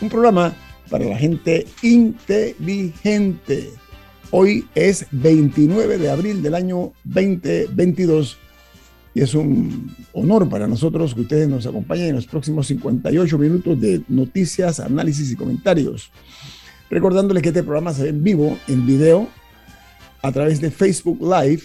un programa para la gente inteligente. Hoy es 29 de abril del año 2022 y es un honor para nosotros que ustedes nos acompañen en los próximos 58 minutos de noticias, análisis y comentarios. Recordándoles que este programa se ve en vivo, en video, a través de Facebook Live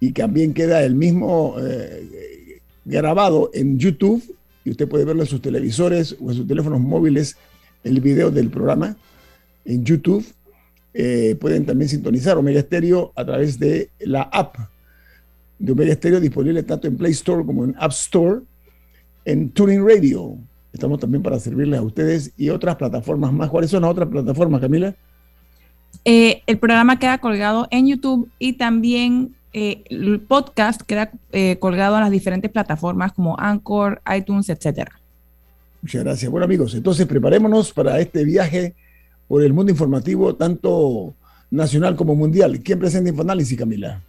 y también queda el mismo eh, grabado en YouTube y usted puede verlo en sus televisores o en sus teléfonos móviles, el video del programa en YouTube. Eh, pueden también sintonizar Omega Stereo a través de la app de Omega Stereo disponible tanto en Play Store como en App Store, en Tuning Radio. Estamos también para servirles a ustedes y otras plataformas más. ¿Cuáles son las otras plataformas, Camila? Eh, el programa queda colgado en YouTube y también eh, el podcast queda eh, colgado en las diferentes plataformas como Anchor, iTunes, etcétera. Muchas gracias. Bueno, amigos, entonces preparémonos para este viaje por el mundo informativo, tanto nacional como mundial. ¿Quién presenta Infoanálisis, Camila?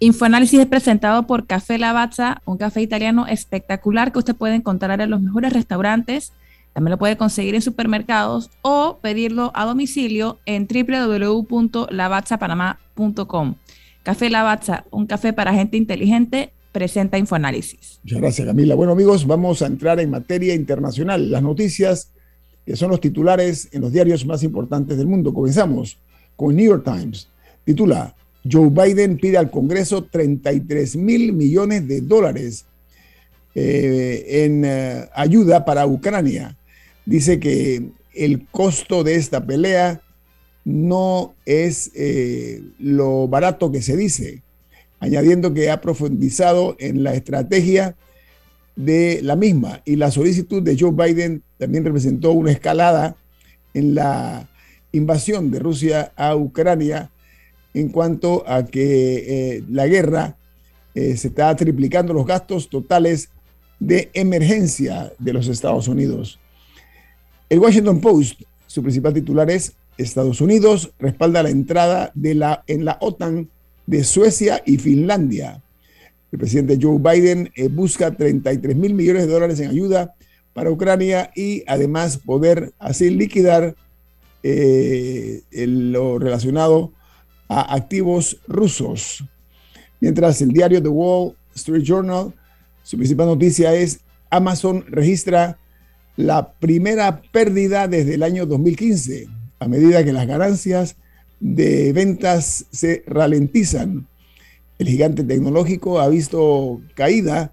Infoanálisis es presentado por Café Lavazza, un café italiano espectacular que usted puede encontrar en los mejores restaurantes. También lo puede conseguir en supermercados o pedirlo a domicilio en www.lavazzapanamá.com. Café Lavazza, un café para gente inteligente, presenta Infoanálisis. Muchas gracias, Camila. Bueno, amigos, vamos a entrar en materia internacional. Las noticias que son los titulares en los diarios más importantes del mundo. Comenzamos con New York Times. Titula, Joe Biden pide al Congreso 33 mil millones de dólares eh, en eh, ayuda para Ucrania. Dice que el costo de esta pelea no es eh, lo barato que se dice, añadiendo que ha profundizado en la estrategia de la misma y la solicitud de Joe Biden también representó una escalada en la invasión de Rusia a Ucrania en cuanto a que eh, la guerra eh, se está triplicando los gastos totales de emergencia de los Estados Unidos. El Washington Post, su principal titular es Estados Unidos respalda la entrada de la, en la OTAN de Suecia y Finlandia. El presidente Joe Biden eh, busca 33 mil millones de dólares en ayuda para Ucrania y además poder así liquidar eh, lo relacionado a activos rusos. Mientras el diario The Wall Street Journal, su principal noticia es Amazon registra la primera pérdida desde el año 2015 a medida que las ganancias de ventas se ralentizan. El gigante tecnológico ha visto caída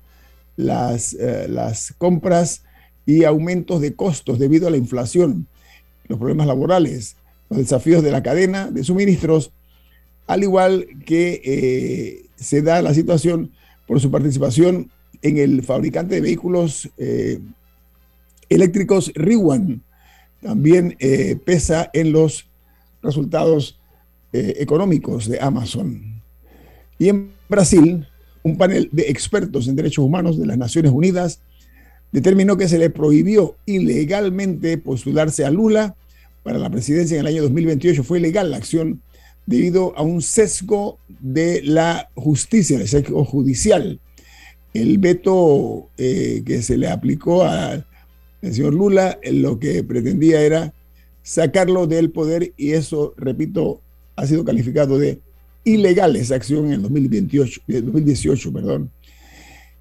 las, eh, las compras y aumentos de costos debido a la inflación, los problemas laborales, los desafíos de la cadena de suministros, al igual que eh, se da la situación por su participación en el fabricante de vehículos eh, eléctricos Riwan, también eh, pesa en los resultados eh, económicos de Amazon. Y en Brasil, un panel de expertos en derechos humanos de las Naciones Unidas determinó que se le prohibió ilegalmente postularse a Lula para la presidencia en el año 2028. Fue ilegal la acción debido a un sesgo de la justicia, el sesgo judicial. El veto eh, que se le aplicó a el señor Lula lo que pretendía era sacarlo del poder y eso, repito, ha sido calificado de ilegal esa acción en el 2028, 2018. Perdón.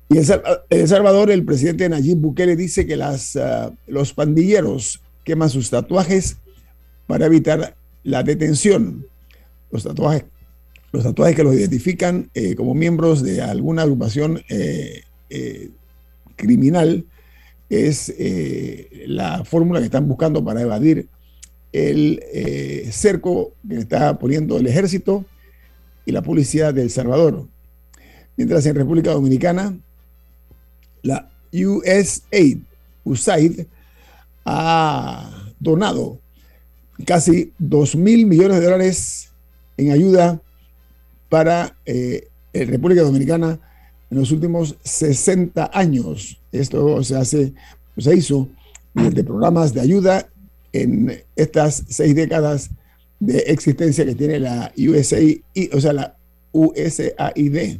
Y en El Salvador, el presidente Nayib Bukele dice que las, ah, los pandilleros queman sus tatuajes para evitar la detención. Los tatuajes, los tatuajes que los identifican eh, como miembros de alguna agrupación eh, eh, criminal es eh, la fórmula que están buscando para evadir el eh, cerco que está poniendo el ejército y la policía de El Salvador. Mientras en República Dominicana, la USAID, USAID ha donado casi 2 mil millones de dólares en ayuda para eh, República Dominicana en los últimos 60 años. Esto se hace, se hizo de programas de ayuda en estas seis décadas de existencia que tiene la USAID, o sea, la USAID.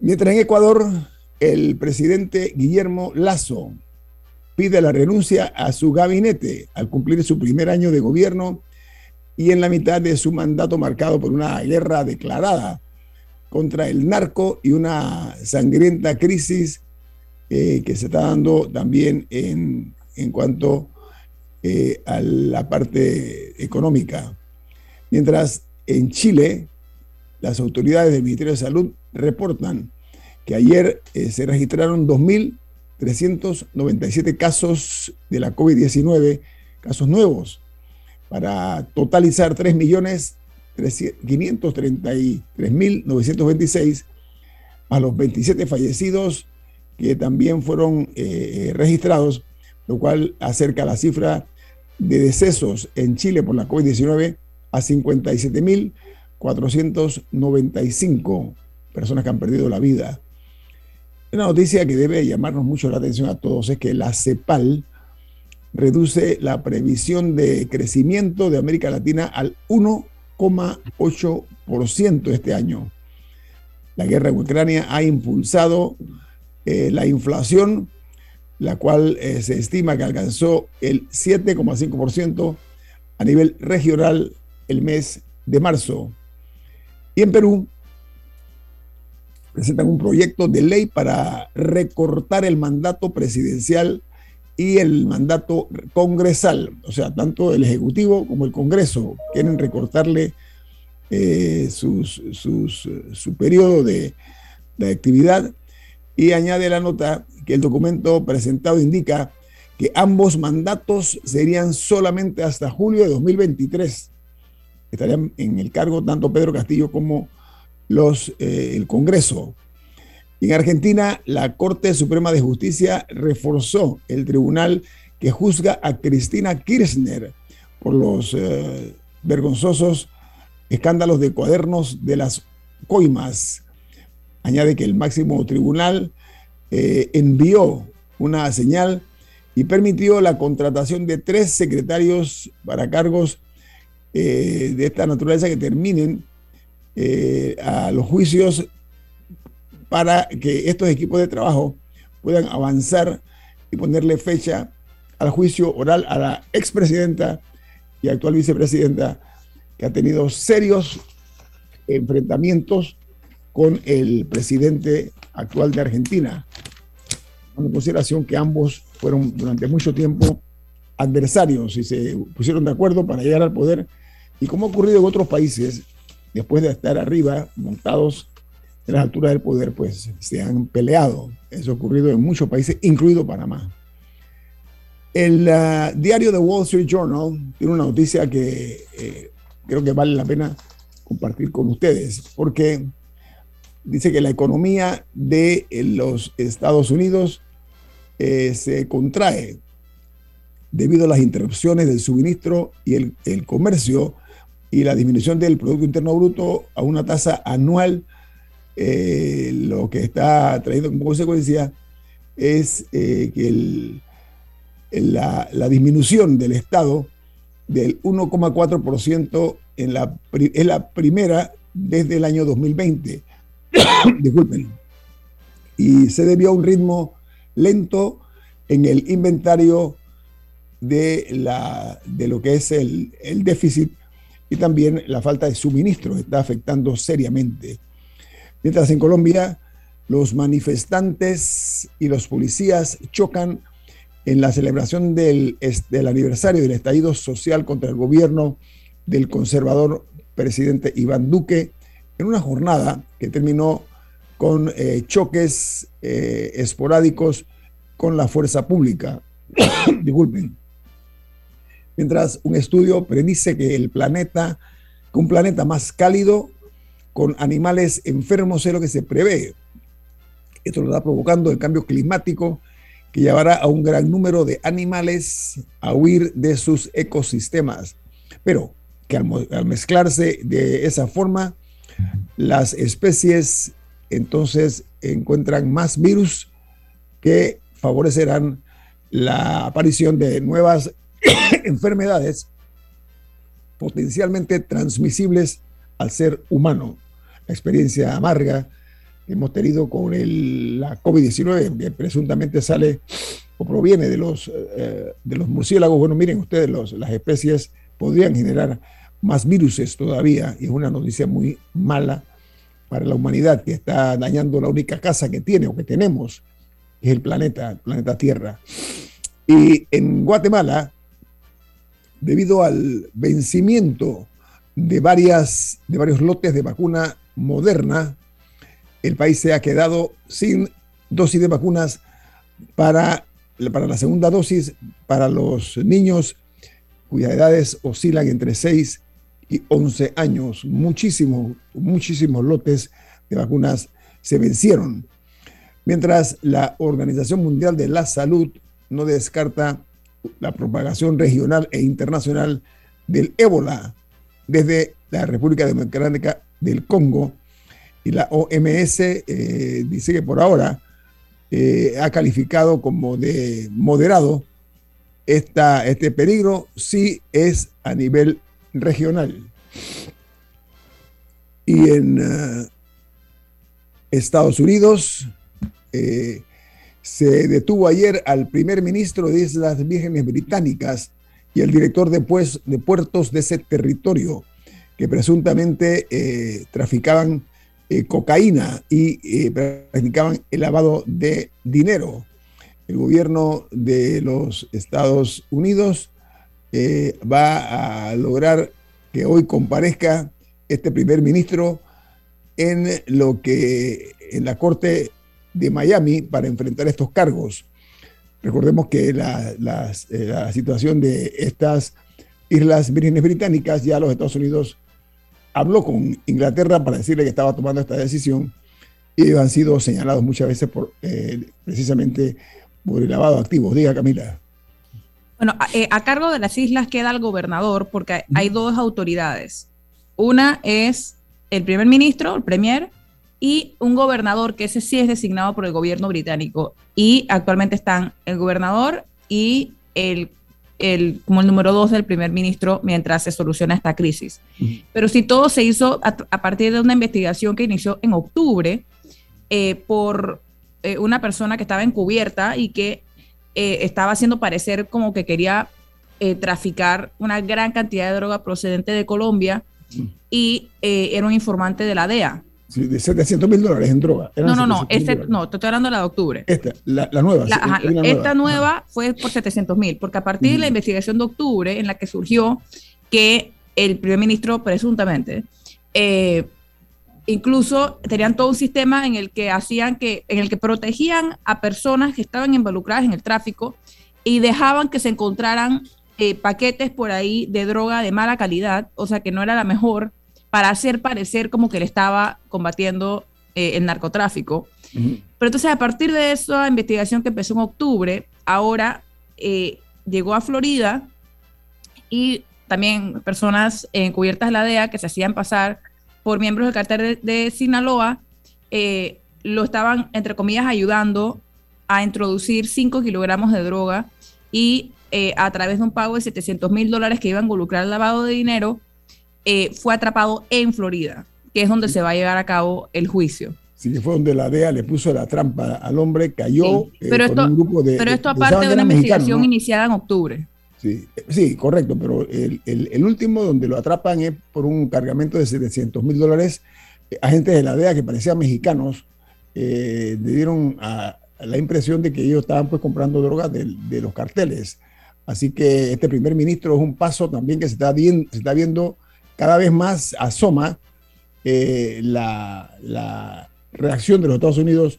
Mientras en Ecuador, el presidente Guillermo Lazo pide la renuncia a su gabinete al cumplir su primer año de gobierno y en la mitad de su mandato marcado por una guerra declarada contra el narco y una sangrienta crisis eh, que se está dando también en, en cuanto eh, a la parte económica. Mientras en Chile, las autoridades del Ministerio de Salud reportan que ayer eh, se registraron 2.397 casos de la COVID-19, casos nuevos, para totalizar 3.533.926 a los 27 fallecidos que también fueron eh, registrados, lo cual acerca la cifra de decesos en Chile por la COVID-19 a 57.495 personas que han perdido la vida. Una noticia que debe llamarnos mucho la atención a todos es que la CEPAL reduce la previsión de crecimiento de América Latina al 1,8% este año. La guerra en Ucrania ha impulsado eh, la inflación, la cual eh, se estima que alcanzó el 7,5% a nivel regional el mes de marzo. Y en Perú presentan un proyecto de ley para recortar el mandato presidencial y el mandato congresal, o sea, tanto el Ejecutivo como el Congreso quieren recortarle eh, su periodo de, de actividad y añade la nota que el documento presentado indica que ambos mandatos serían solamente hasta julio de 2023. Estarían en el cargo tanto Pedro Castillo como los, eh, el Congreso. En Argentina, la Corte Suprema de Justicia reforzó el tribunal que juzga a Cristina Kirchner por los eh, vergonzosos escándalos de cuadernos de las coimas. Añade que el máximo tribunal eh, envió una señal y permitió la contratación de tres secretarios para cargos eh, de esta naturaleza que terminen eh, a los juicios para que estos equipos de trabajo puedan avanzar y ponerle fecha al juicio oral a la expresidenta y actual vicepresidenta que ha tenido serios enfrentamientos con el presidente actual de Argentina, en consideración que ambos fueron durante mucho tiempo adversarios y se pusieron de acuerdo para llegar al poder. Y como ha ocurrido en otros países, después de estar arriba, montados en la altura del poder, pues se han peleado. Eso ha ocurrido en muchos países, incluido Panamá. El uh, diario The Wall Street Journal tiene una noticia que eh, creo que vale la pena compartir con ustedes, porque dice que la economía de eh, los Estados Unidos eh, se contrae debido a las interrupciones del suministro y el, comercio y la disminución del Producto Interno Bruto a una tasa anual, eh, lo que está trayendo como consecuencia es que la, la, disminución del Estado del 1,4% en la, es la primera desde el año 2020 disculpen, y se debió a un ritmo lento en el inventario de, la, de lo que es el, el déficit y también la falta de suministro está afectando seriamente. Mientras en Colombia los manifestantes y los policías chocan en la celebración del, del, aniversario del estallido social contra el gobierno del conservador presidente Iván Duque en una jornada que terminó con eh, choques eh, esporádicos con la fuerza pública. Disculpen. Mientras un estudio predice que el planeta, que un planeta más cálido, con animales enfermos, es lo que se prevé. Esto lo está provocando el cambio climático que llevará a un gran número de animales a huir de sus ecosistemas. Pero que al mezclarse de esa forma, las especies entonces encuentran más virus que favorecerán la aparición de nuevas enfermedades potencialmente transmisibles al ser humano. La experiencia amarga que hemos tenido con la COVID-19, que presuntamente sale o proviene de los, eh, de los murciélagos, bueno, miren ustedes, las especies podrían generar más virus todavía y es una noticia muy mala para la humanidad que está dañando la única casa que tiene o que tenemos, que es el planeta, el planeta Tierra. Y en Guatemala, debido al vencimiento de, varias, de varios lotes de vacuna moderna, el país se ha quedado sin dosis de vacunas para, para la segunda dosis para los niños cuyas edades oscilan entre 6 y 11 años. Muchísimos, muchísimos lotes de vacunas se vencieron. Mientras la Organización Mundial de la Salud no descarta la propagación regional e internacional del ébola desde la República Democrática del Congo y la OMS eh, dice que por ahora eh, ha calificado como de moderado esta, este peligro si es a nivel regional. Y en eh, Estados Unidos se detuvo ayer al primer ministro de Islas Vírgenes Británicas y el director de, pues, de puertos de ese territorio, que presuntamente eh, traficaban cocaína y practicaban el lavado de dinero. El gobierno de los Estados Unidos va a lograr que hoy comparezca este primer ministro en lo que en la Corte de Miami para enfrentar estos cargos. Recordemos que la, eh, situación de estas Islas Vírgenes Británicas, ya los Estados Unidos habló con Inglaterra para decirle que estaba tomando esta decisión y han sido señalados muchas veces por eh, precisamente por el lavado de activos. Diga Camila. Bueno, eh, a, cargo de las islas queda el gobernador porque hay dos autoridades. Una es el primer ministro, el premier, y un gobernador, que ese sí es designado por el gobierno británico. Y actualmente están el gobernador y el, el como el número dos del primer ministro mientras se soluciona esta crisis. Pero si todo se hizo a, partir de una investigación que inició en octubre eh, por eh, una persona que estaba encubierta y que eh, estaba haciendo parecer como que quería traficar una gran cantidad de droga procedente de Colombia mm. y era un informante de la DEA. De 700 mil dólares en droga. no, no, no, este, no, te estoy hablando de la de octubre. Esta, la, nueva. esta nueva fue por 700 mil, porque a partir de la investigación de octubre en la que surgió que el primer ministro presuntamente incluso tenían todo un sistema en el que hacían que, en el que protegían a personas que estaban involucradas en el tráfico y dejaban que se encontraran eh, paquetes por ahí de droga de mala calidad, o sea que no era la mejor, para hacer parecer como que le estaba combatiendo eh, el narcotráfico. Pero entonces a partir de esa investigación que empezó en octubre, ahora eh, llegó a Florida y también personas encubiertas de la DEA que se hacían pasar por miembros del cartel de, Sinaloa, eh, lo estaban, entre comillas, ayudando a introducir 5 kilogramos de droga y eh, a través de un pago de 700 mil dólares que iba a involucrar el lavado de dinero, eh, fue atrapado en Florida, que es donde se va a llevar a cabo el juicio. Sí, fue donde la DEA le puso la trampa al hombre, cayó pero esto, un grupo de... Pero esto aparte de, una investigación iniciada en octubre. Sí, sí, correcto, pero el, último donde lo atrapan es por un cargamento de 700 mil dólares. Agentes de la DEA que parecían mexicanos eh, le dieron a, la impresión de que ellos estaban pues comprando drogas de, los carteles. Así que este primer ministro es un paso también que se está, viendo, se está viendo cada vez más asoma eh, la, la reacción de los Estados Unidos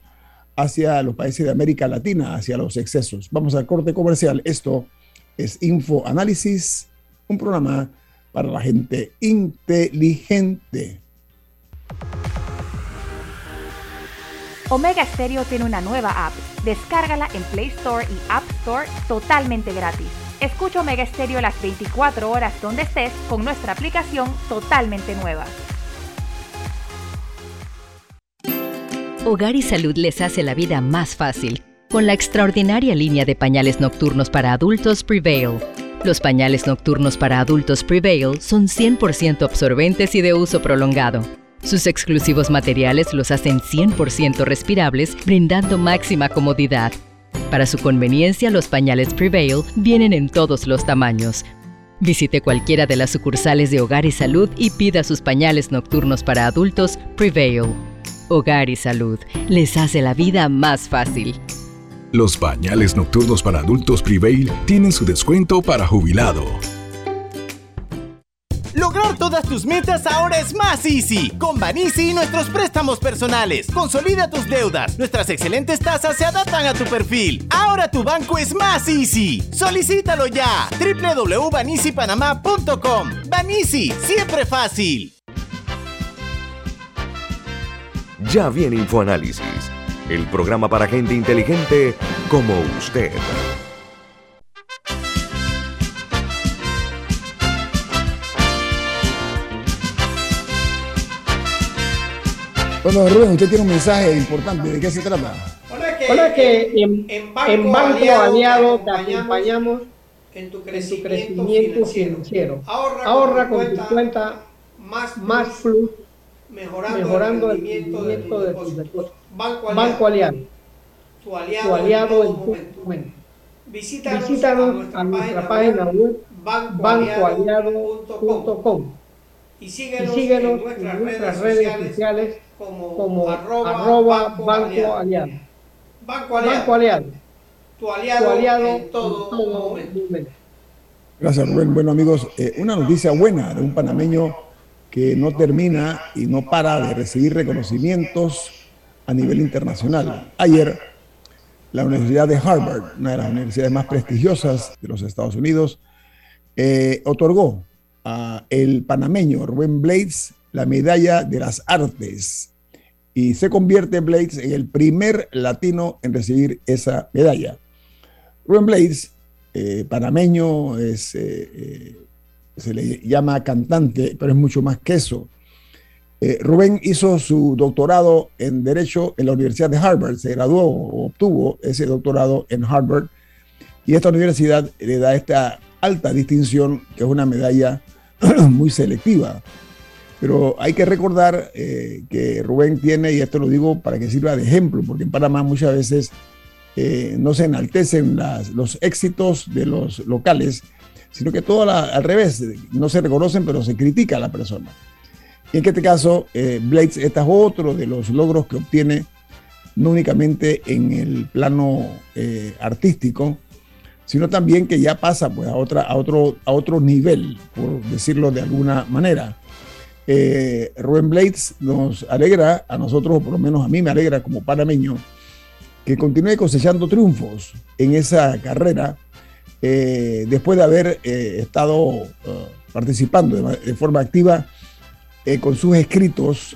hacia los países de América Latina, hacia los excesos. Vamos al corte comercial. Esto es Info Análisis, un programa para la gente inteligente. Omega Stereo tiene una nueva app. Descárgala en Play Store y App Store totalmente gratis. Escucha Omega Stereo las 24 horas donde estés con nuestra aplicación totalmente nueva. Hogar y Salud les hace la vida más fácil con la extraordinaria línea de pañales nocturnos para adultos Prevail. Los pañales nocturnos para adultos Prevail son 100% absorbentes y de uso prolongado. Sus exclusivos materiales los hacen 100% respirables, brindando máxima comodidad. Para su conveniencia, los pañales Prevail vienen en todos los tamaños. Visite cualquiera de las sucursales de Hogar y Salud y pida sus pañales nocturnos para adultos Prevail. Hogar y Salud les hace la vida más fácil. Los pañales nocturnos para adultos Prevail tienen su descuento para jubilado. Lograr todas tus metas ahora es más easy. Con Banisi y nuestros préstamos personales. Consolida tus deudas. Nuestras excelentes tasas se adaptan a tu perfil. Ahora tu banco es más easy. Solicítalo ya. www.banisipanamá.com. Banisi, siempre fácil. Ya viene InfoAnálisis, el programa para gente inteligente como usted. Bueno, Rubén, usted tiene un mensaje importante. ¿De qué se trata? Hola, que en, Banco, Aliado, te acompañamos en tu crecimiento, financiero. Ahorra, con, tu cuenta Más, Plus, mejorando, el rendimiento de tus depósitos. Banco, Aliado, tu aliado, en tu momento. Visítanos, a nuestra página web bancoaliado.com y síguenos, en nuestras, redes, sociales como, arroba, banco, aliado. Banco Aliado. Tu aliado, en todo, momento. Gracias, Rubén. Bueno, amigos, eh, una noticia buena de un panameño que no termina y no para de recibir reconocimientos a nivel internacional. Ayer, la Universidad de Harvard, una de las universidades más prestigiosas de los Estados Unidos, eh, otorgó a el panameño Rubén Blades la medalla de las artes y se convierte Blades en el primer latino en recibir esa medalla. Rubén Blades, eh, panameño, es, eh, eh, se le llama cantante, pero es mucho más que eso. Rubén hizo su doctorado en Derecho en la Universidad de Harvard, se graduó o obtuvo ese doctorado en Harvard y esta universidad le da esta alta distinción, que es una medalla muy selectiva. Pero hay que recordar eh, que Rubén tiene, y esto lo digo para que sirva de ejemplo, porque en Panamá muchas veces eh, no se enaltecen los éxitos de los locales, sino que todo al revés, no se reconocen, pero se critica a la persona. Y en este caso, eh, Blades, este es otro de los logros que obtiene, no únicamente en el plano artístico, sino también que ya pasa pues, a, otra, a, otro, a otro nivel, por decirlo de alguna manera. Eh, Rubén Blades nos alegra, a nosotros, o por lo menos a mí me alegra como panameño, que continúe cosechando triunfos en esa carrera, eh, después de haber eh, estado participando de, forma activa con sus escritos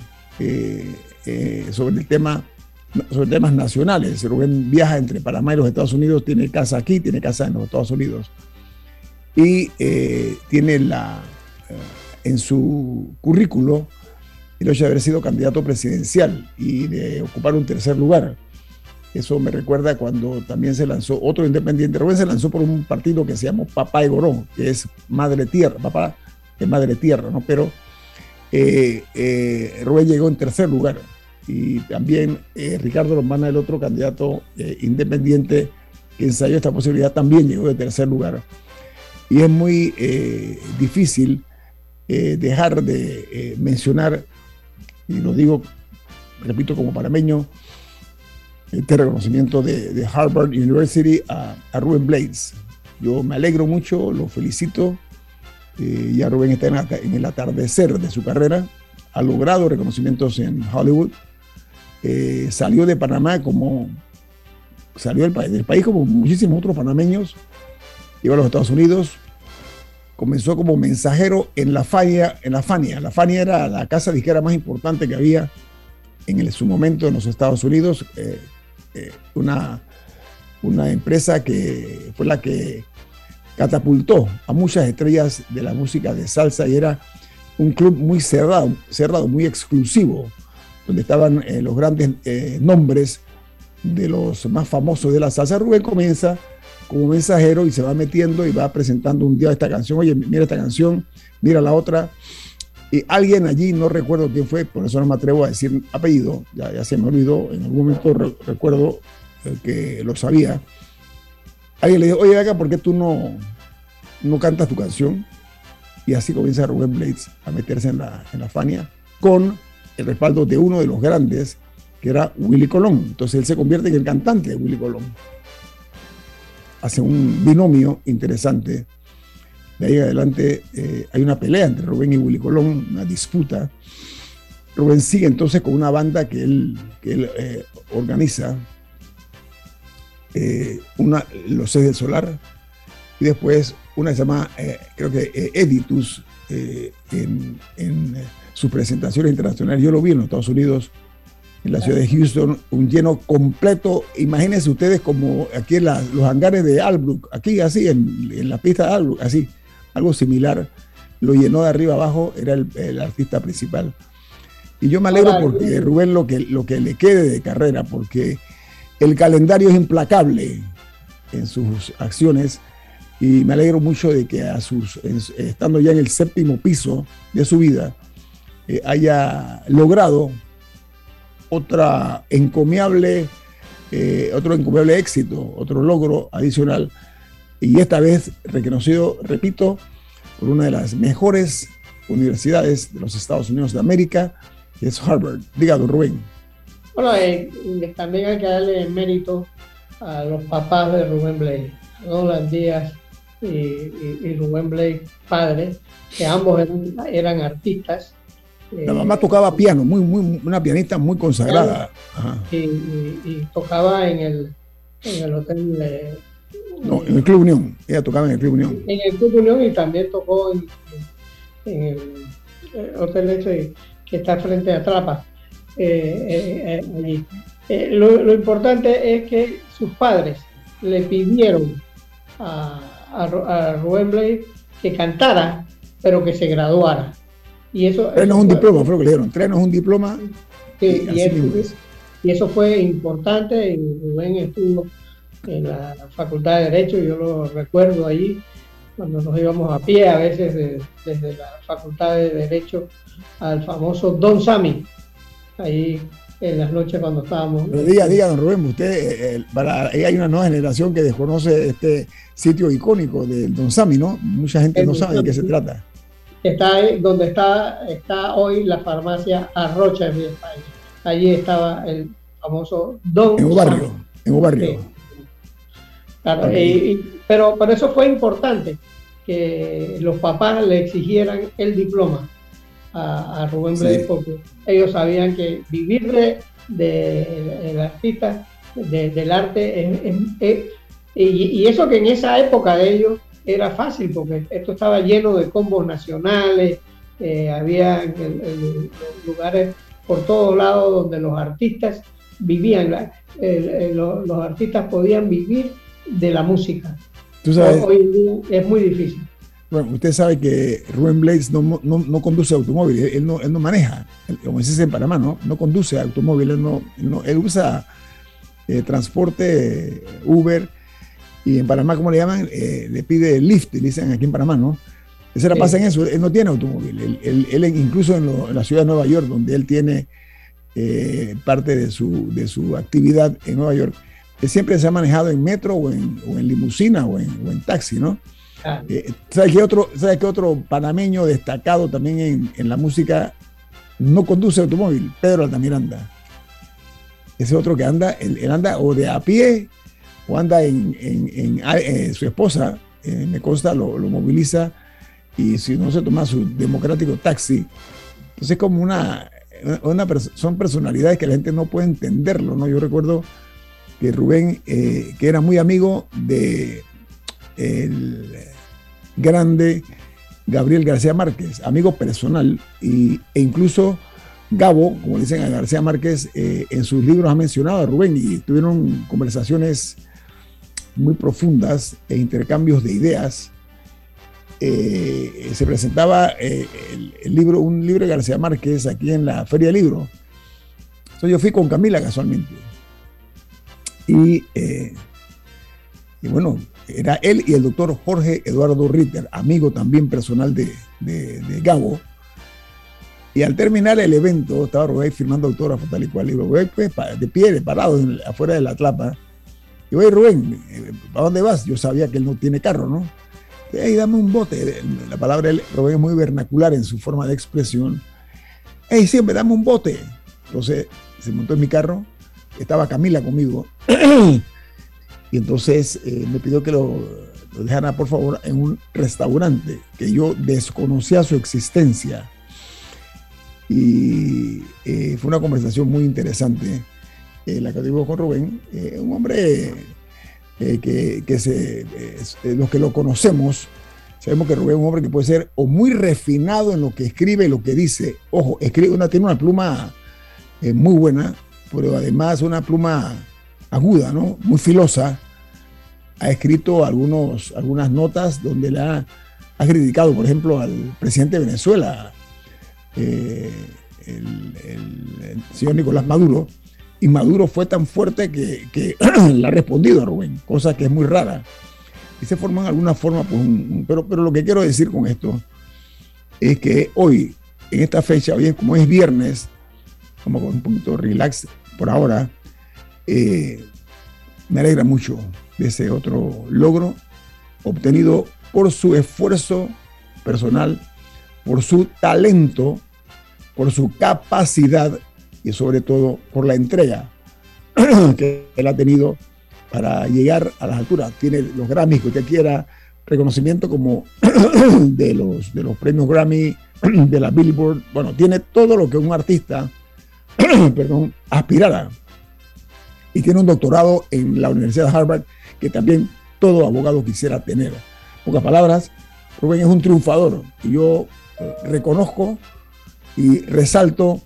sobre el tema sobre temas nacionales. Rubén viaja entre Panamá y los Estados Unidos, tiene casa aquí, tiene casa en los Estados Unidos. Y eh, tiene la, eh, en su currículo el hecho de haber sido candidato presidencial y de ocupar un tercer lugar. Eso me recuerda cuando también se lanzó otro independiente. Rubén se lanzó por un partido que se llama Papá de Gorón, que es Madre Tierra. Papá es Madre Tierra, ¿no? Pero eh, Rubén llegó en tercer lugar y también eh, Ricardo Lombana, el otro candidato eh, independiente que ensayó esta posibilidad, también llegó de tercer lugar. Y es muy eh, dejar de mencionar, y lo digo, repito, como parameño, este reconocimiento de, Harvard University a, Rubén Blades. Yo me alegro mucho, lo felicito. ya Rubén está en, en el atardecer de su carrera, ha logrado reconocimientos en Hollywood, eh, salió de Panamá como, salió del, país como muchísimos otros panameños, llegó a los Estados Unidos, comenzó como mensajero en la Fania, en la Fania. La Fania era la casa disquera más importante que había en su momento en los Estados Unidos, eh, eh, una, una empresa que fue la que catapultó a muchas estrellas de la música de salsa y era un club muy cerrado, cerrado muy exclusivo donde estaban eh, los grandes nombres de los más famosos de la salsa. Rubén comienza como mensajero y se va metiendo y va presentando un día esta canción. Oye, mira esta canción, mira la otra. Y alguien allí, no recuerdo quién fue, por eso no me atrevo a decir apellido, ya, ya se me olvidó, en algún momento recuerdo eh, que lo sabía, alguien le dijo, oye, acá, ¿por qué tú no, no cantas tu canción? Y así comienza Rubén Blades a meterse en la, en la Fania con el respaldo de uno de los grandes, que era Willy Colón. Entonces él se convierte en el cantante de Willy Colón. Hace un binomio interesante. De ahí adelante eh, hay una pelea entre Rubén y Willy Colón, una disputa. Rubén sigue entonces con una banda que él, que eh, organiza, eh, una, Los Seis del Solar, y después una se llama, creo que Editus, en, en sus presentaciones internacionales. Yo lo vi en los Estados Unidos, en la ciudad de Houston, un lleno completo. Imagínense ustedes como aquí en los hangares de Albrook, aquí así, en, la pista de Albrook, así, algo similar. Lo llenó de arriba abajo, era el, artista principal. Y yo me alegro porque Rubén lo que, lo que le quede de carrera, porque el calendario es implacable en sus acciones y me alegro mucho de que a sus, estando ya en el séptimo piso de su vida, eh, haya logrado otra encomiable, eh, otro encomiable éxito, otro logro adicional, y esta vez reconocido, repito, por una de las mejores universidades de los Estados Unidos de América, que es Harvard. Diga, Rubén. Bueno, eh, también hay que darle mérito a los papás de Rubén Blake, Roland Díaz y, Rubén Blake, padre, que ambos eran artistas la mamá tocaba piano, muy, muy, una pianista muy consagrada. Y, tocaba en el, en el hotel. no, en el Club Unión. Ella tocaba en el Club Unión. En el Club Unión y también tocó en, el hotel ese que está frente a Trapa. Eh, eh, eh, lo, importante es que sus padres le pidieron a, a, Rubén Blake que cantara, pero que se graduara. Y eso, Trenos un diploma, fue lo que le dieron. Trenos un diploma. y, eso, fue importante. Y Rubén estuvo en la Facultad de Derecho, yo lo recuerdo allí, cuando nos íbamos a pie, a veces desde la Facultad de Derecho al famoso Don Sami, ahí en las noches cuando estábamos. Pero diga, diga, don Rubén, usted, eh, eh, para, hay una nueva generación que desconoce este sitio icónico del Don Sami, ¿no? Mucha gente no sabe de qué se trata está ahí, donde está, está hoy la farmacia Arrocha en España. Allí estaba el famoso Don. En un barrio, en un barrio. Claro, pero, pero eso fue importante, que los papás le exigieran el diploma a, Rubén Blades, porque ellos sabían que vivir de, de, artista, del arte, y, y, eso que en esa época de ellos era fácil porque esto estaba lleno de combos nacionales, eh, había lugares por todos lados donde los artistas vivían, los, artistas podían vivir de la música. Hoy en día es muy difícil. Bueno, usted sabe que Rubén Blades no, no, conduce automóvil, él no, él no maneja, como se dice en Panamá, no, no conduce automóvil, él, no, él, usa eh, transporte Uber y en Panamá, ¿cómo le llaman? Eh, le pide lift, le dicen aquí en Panamá, ¿no? Ese la pasa en eso, él no tiene automóvil. Él, incluso en, la ciudad de Nueva York, donde él tiene eh, parte de su, de su actividad en Nueva York, él siempre se ha manejado en metro o en, o en limusina o en, taxi, ¿no? Ah. Eh, ¿Sabes qué otro, sabe qué otro panameño destacado también en, la música no conduce automóvil? Pedro Altamiranda. Ese otro que anda, él anda o de a pie o anda en, eh, su esposa, eh, me consta, lo, moviliza y si no se toma su democrático taxi, entonces es como una, una, son personalidades que la gente no puede entenderlo, ¿no? Yo recuerdo que Rubén, eh, que era muy amigo de el grande Gabriel García Márquez, amigo personal, y, e incluso Gabo, como dicen a García Márquez, en sus libros ha mencionado a Rubén y tuvieron conversaciones muy profundas e intercambios de ideas. Eh, se presentaba eh, el, libro, un libro de García Márquez aquí en la Feria del Libro. Entonces yo fui con Camila casualmente. Y, eh, y, bueno, era él y el doctor Jorge Eduardo Ritter, amigo también personal de, de, Gabo. Y al terminar el evento, estaba Rubén firmando autógrafo tal y cual. Y Rubén, pues, de pie, parado afuera de la tlapa Y oye, Rubén, ¿a dónde vas? Yo sabía que él no tiene carro, ¿no? Hey, dame un bote. La palabra Rubén es muy vernacular en su forma de expresión. Hey, siempre dame un bote. Entonces se montó en mi carro, estaba Camila conmigo, y entonces eh, me pidió que lo, dejara, por favor, en un restaurante que yo desconocía su existencia. Y eh, fue una conversación muy interesante eh, la que tuvimos con Rubén, un hombre que, que se, los que lo conocemos, sabemos que Rubén es un hombre que puede ser o muy refinado en lo que escribe lo que dice. Ojo, escribe una, tiene una pluma muy buena, pero además una pluma aguda, ¿no? Muy filosa. Ha escrito algunos, algunas notas donde la ha criticado, por ejemplo, al presidente de Venezuela, eh, el, señor Nicolás Maduro, y Maduro fue tan fuerte que, le ha respondido a Rubén, cosa que es muy rara. Y se forman alguna forma, pues, pero, pero lo que quiero decir con esto es que hoy, en esta fecha, hoy como es viernes, como con un poquito relax por ahora, eh, me alegra mucho de ese otro logro obtenido por su esfuerzo personal, por su talento, por su capacidad y sobre todo por la entrega que él ha tenido para llegar a las alturas. Tiene los Grammys que usted quiera, reconocimiento como de los, de los premios Grammy, de la Billboard, bueno, tiene todo lo que un artista perdón, aspirara. Y tiene un doctorado en la Universidad de Harvard que también todo abogado quisiera tener. En pocas palabras, Rubén es un triunfador y yo eh, reconozco y resalto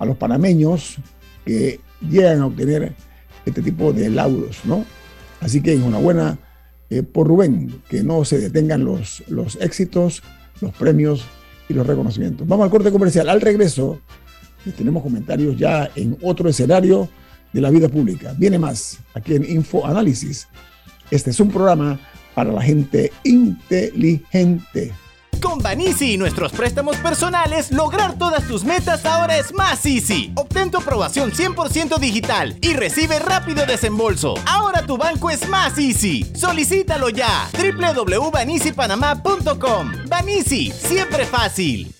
a los panameños que llegan a obtener este tipo de laudos, ¿no? Así que enhorabuena eh, por Rubén, que no se detengan los, los éxitos, los premios y los reconocimientos. Vamos al corte comercial. Al regreso, tenemos comentarios ya en otro escenario de la vida pública. Viene más aquí en Info Análisis. Este es un programa para la gente inteligente. Con Banisi y nuestros préstamos personales, lograr todas tus metas ahora es más easy. Obtén tu aprobación 100% digital y recibe rápido desembolso. Ahora tu banco es más easy. Solicítalo ya. www.banisipanamá.com. Banisi, siempre fácil.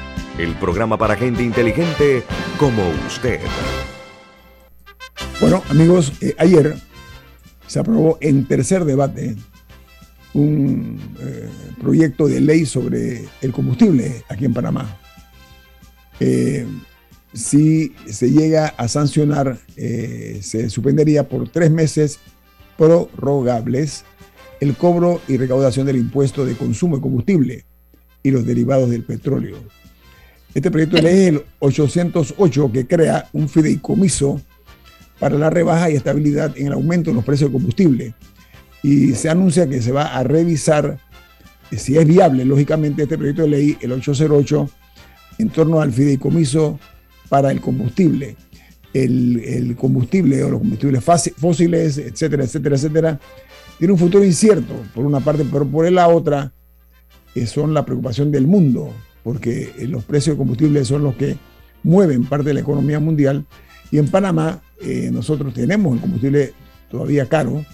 el programa para gente inteligente como usted. Bueno, amigos, eh, ayer se aprobó en tercer debate un eh, proyecto de ley sobre el combustible aquí en Panamá. Eh, si se llega a sancionar, se suspendería por tres meses prorrogables el cobro y recaudación del impuesto de consumo de combustible y los derivados del petróleo. Este proyecto de ley es el 808 que crea un fideicomiso para la rebaja y estabilidad en el aumento de los precios de combustible. Y se anuncia que se va a revisar eh, si es viable, lógicamente, este proyecto de ley, el 808, en torno al fideicomiso para el combustible. El, combustible o los combustibles fósiles, etcétera, etcétera, etcétera, tiene un futuro incierto, por una parte, pero por la otra, eh, son la preocupación del mundo porque eh, los precios de combustible son los que mueven parte de la economía mundial. Y en Panamá eh, nosotros tenemos el combustible todavía caro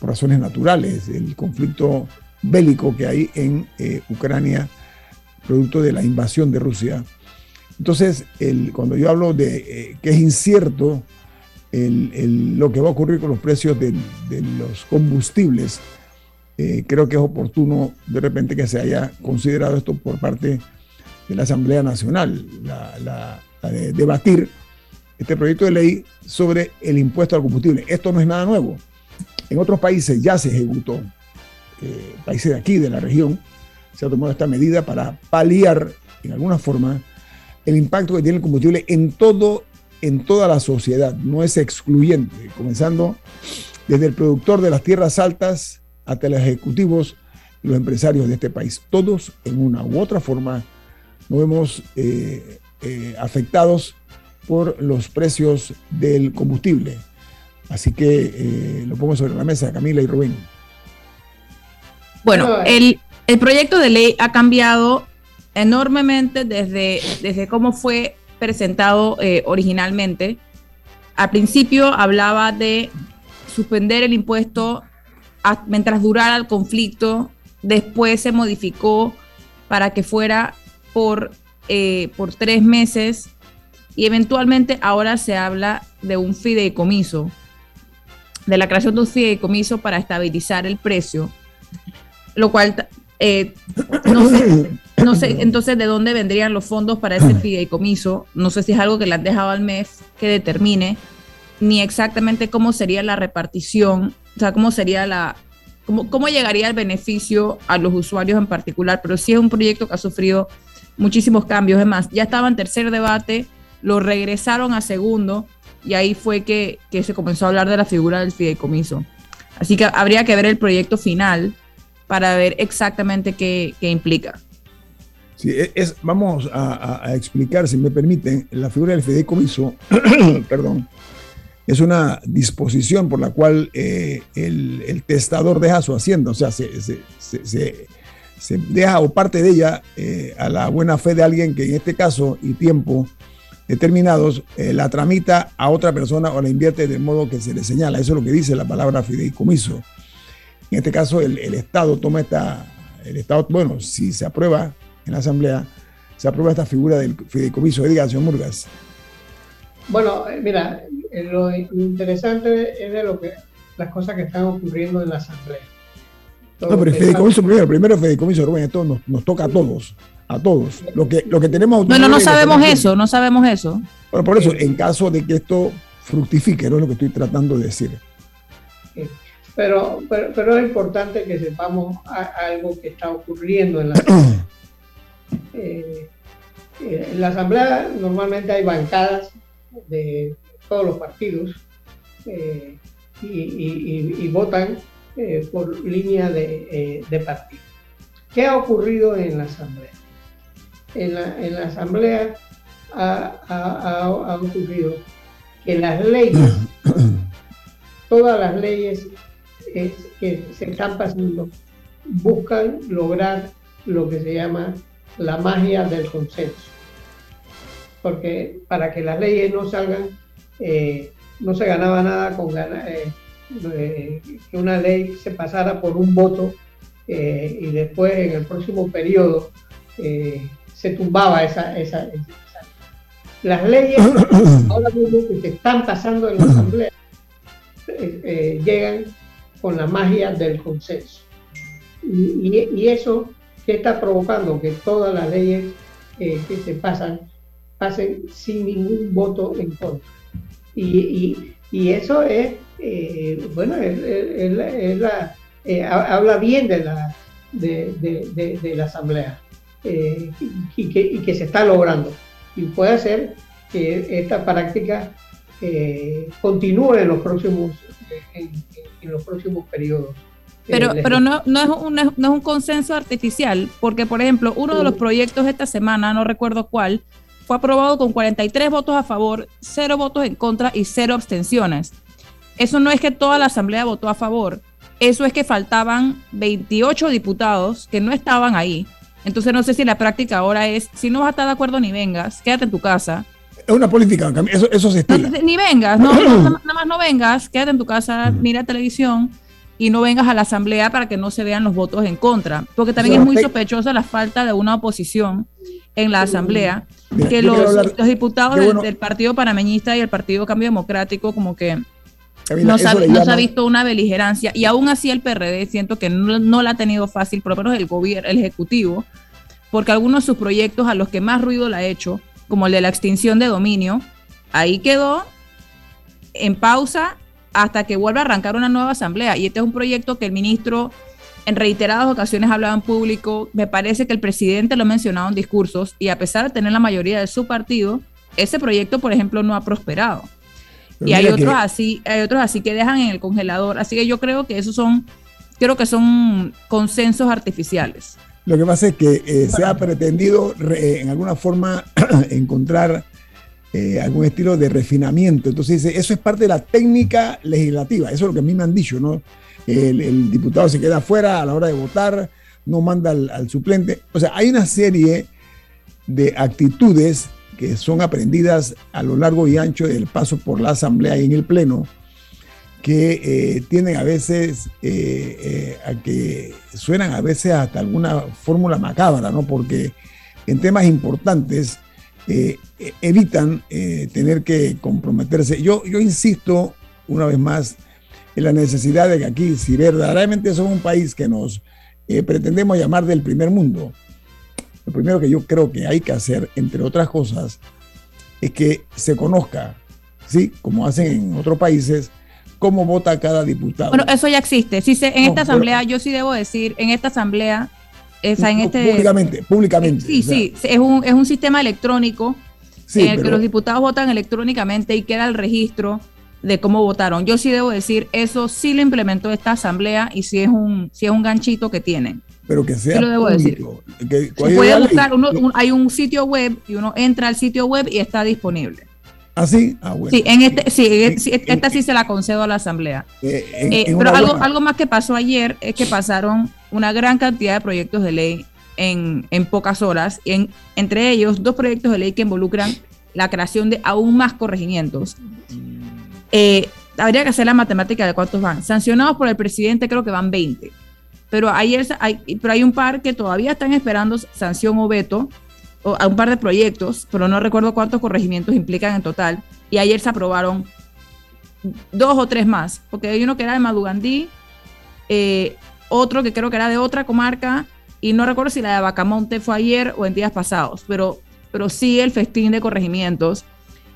por razones naturales, el conflicto bélico que hay en eh, Ucrania, producto de la invasión de Rusia. Entonces, cuando yo hablo de que es incierto lo que va a ocurrir con los precios de, de los combustibles, creo que es oportuno de repente que se haya considerado esto por parte la Asamblea Nacional, la, de debatir este proyecto de ley sobre el impuesto al combustible. Esto no es nada nuevo. En otros países ya se ejecutó, eh, países de aquí, de la región, se ha tomado esta medida para paliar, en alguna forma, el impacto que tiene el combustible en todo, en toda la sociedad. No es excluyente, comenzando desde el productor de las tierras altas hasta los ejecutivos los empresarios de este país. Todos, en una u otra forma, nos vemos eh, eh, afectados por los precios del combustible. Así que eh, lo pongo sobre la mesa, Camila y Rubén. Bueno, el, el proyecto de ley ha cambiado enormemente desde, desde cómo fue presentado originalmente. Al principio hablaba de suspender el impuesto mientras durara el conflicto. Después se modificó para que fuera por, eh, por tres meses y eventualmente ahora se habla de un fideicomiso, de la creación de un fideicomiso para estabilizar el precio, lo cual eh, no, sé, no sé entonces de dónde vendrían los fondos para ese fideicomiso, no sé si es algo que le han dejado al MEF que determine, ni exactamente cómo sería la repartición, o sea, cómo sería la, cómo, cómo llegaría el beneficio a los usuarios en particular, pero sí es un proyecto que ha sufrido muchísimos cambios. Es más, ya estaba en tercer debate, lo regresaron a segundo y ahí fue que, que se comenzó a hablar de la figura del fideicomiso. Así que habría que ver el proyecto final para ver exactamente qué, qué implica. Sí, e, es, vamos a, explicar, si me permiten, la figura del fideicomiso, perdón, es una disposición por la cual eh, el, testador deja su hacienda, o sea, se, deja o parte de ella eh, a la buena fe de alguien que en este caso y tiempo determinados eh, la tramita a otra persona o la invierte de modo que se le señala. Eso es lo que dice la palabra fideicomiso. En este caso, el, Estado toma esta, el Estado, bueno, si se aprueba en la Asamblea, se aprueba esta figura del fideicomiso. Diga, señor Murgas. Bueno, mira, eh, lo interesante es de lo que las cosas que están ocurriendo en la asamblea. No, pero el fideicomiso primero, primero fideicomiso, Rubén, esto nos, nos, toca a todos, a todos. Lo que, lo que tenemos. Bueno, no sabemos eso, no sabemos eso. Bueno, por eso, en caso de que esto fructifique, no es lo que estoy tratando de decir. Pero, pero, pero, es importante que sepamos algo que está ocurriendo en la asamblea. Eh, eh, en la asamblea normalmente hay bancadas de todos los partidos eh, y, votan eh, por línea de, eh, partido. ¿Qué ha ocurrido en la Asamblea? En la, Asamblea ha, ocurrido que las leyes, todas las leyes que se están pasando, buscan lograr lo que se llama la magia del consenso. Porque para que las leyes no salgan eh, no se ganaba nada con eh, eh, que una ley se pasara por un voto y después en el próximo periodo se tumbaba esa, esa, Las leyes ahora mismo que se están pasando en la Asamblea llegan con la magia del consenso. Y, y, eso que está provocando que todas las leyes que se pasan pasen sin ningún voto en contra. Y, eso es, eh, bueno, eh, habla bien de la, de, la Asamblea eh, y, que, se está logrando. Y puede ser que esta práctica continúe en los próximos, en, los próximos periodos. Pero, pero no, no, es un, no es un consenso artificial, porque por ejemplo, uno de los proyectos de esta semana, no recuerdo cuál, fue aprobado con 43 votos a favor, 0 votos en contra y 0 abstenciones. Eso no es que toda la Asamblea votó a favor, eso es que faltaban 28 diputados que no estaban ahí. Entonces no sé si la práctica ahora es, si no vas a estar de acuerdo ni vengas, quédate en tu casa. Es una política, eso, eso se estila. ni vengas, no, nada más no vengas, quédate en tu casa, mira televisión y no vengas a la asamblea para que no se vean los votos en contra, porque también es muy sospechosa la falta de una oposición en la asamblea que los, diputados del, Partido Panameñista y el Partido Cambio Democrático como que no, se ha visto una beligerancia y aún así el PRD siento que no, la ha tenido fácil, por lo menos el gobierno, el Ejecutivo, porque algunos de sus proyectos a los que más ruido le ha hecho, como el de la extinción de dominio, ahí quedó en pausa hasta que vuelva a arrancar una nueva asamblea. Y este es un proyecto que el ministro en reiteradas ocasiones hablaba en público. Me parece que el presidente lo ha mencionado en discursos y a pesar de tener la mayoría de su partido, ese proyecto, por ejemplo, no ha prosperado. y hay otros así, hay otros así que dejan en el congelador. Así que yo creo que esos son, creo que son consensos artificiales. Lo que pasa es que eh, se ha pretendido en alguna forma encontrar eh, algún estilo de refinamiento. Entonces dice, eso es parte de la técnica legislativa. Eso es lo que a mí me han dicho, ¿no? El, diputado se queda afuera a la hora de votar, no manda al, suplente. O sea, hay una serie de actitudes que son aprendidas a lo largo y ancho del paso por la Asamblea y en el Pleno, que eh, tienen a veces eh, a que suenan a veces hasta alguna fórmula macabra, ¿no? Porque en temas importantes eh, evitan eh, tener que comprometerse. Yo, yo insisto una vez más en la necesidad de que aquí, si verdaderamente somos un país que nos eh, pretendemos llamar del primer mundo, lo primero que yo creo que hay que hacer, entre otras cosas, es que se conozca, ¿sí? Como hacen en otros países, cómo vota cada diputado. Bueno, eso ya existe. Sí, en esta asamblea, yo sí debo decir, en esta asamblea en este, públicamente, públicamente. Sí, sí, es un, es un sistema electrónico en el que los diputados votan electrónicamente y queda el registro de cómo votaron. Yo sí debo decir, eso sí lo implementó esta asamblea y sí es un, sí es un ganchito que tienen. Pero que sea. Sí lo debo decir. puede buscar, hay un sitio web y uno entra al sitio web y está disponible. ¿Ah, sí? Ah, bueno. Sí, en este, sí, esta sí se la concedo a la Asamblea. Eh, pero algo, algo más que pasó ayer es que pasaron una gran cantidad de proyectos de ley en, en pocas horas, y en, entre ellos dos proyectos de ley que involucran la creación de aún más corregimientos. Eh, habría que hacer la matemática de cuántos van. Sancionados por el presidente creo que van 20. Pero, ayer hay, pero hay un par que todavía están esperando sanción o veto a un par de proyectos, pero no recuerdo cuántos corregimientos implican en total. Y ayer se aprobaron dos o tres más, porque hay uno que era de Madugandí, eh, otro que creo que era de otra comarca, y no recuerdo si la de Bacamonte fue ayer o en días pasados, pero, pero sí el festín de corregimientos.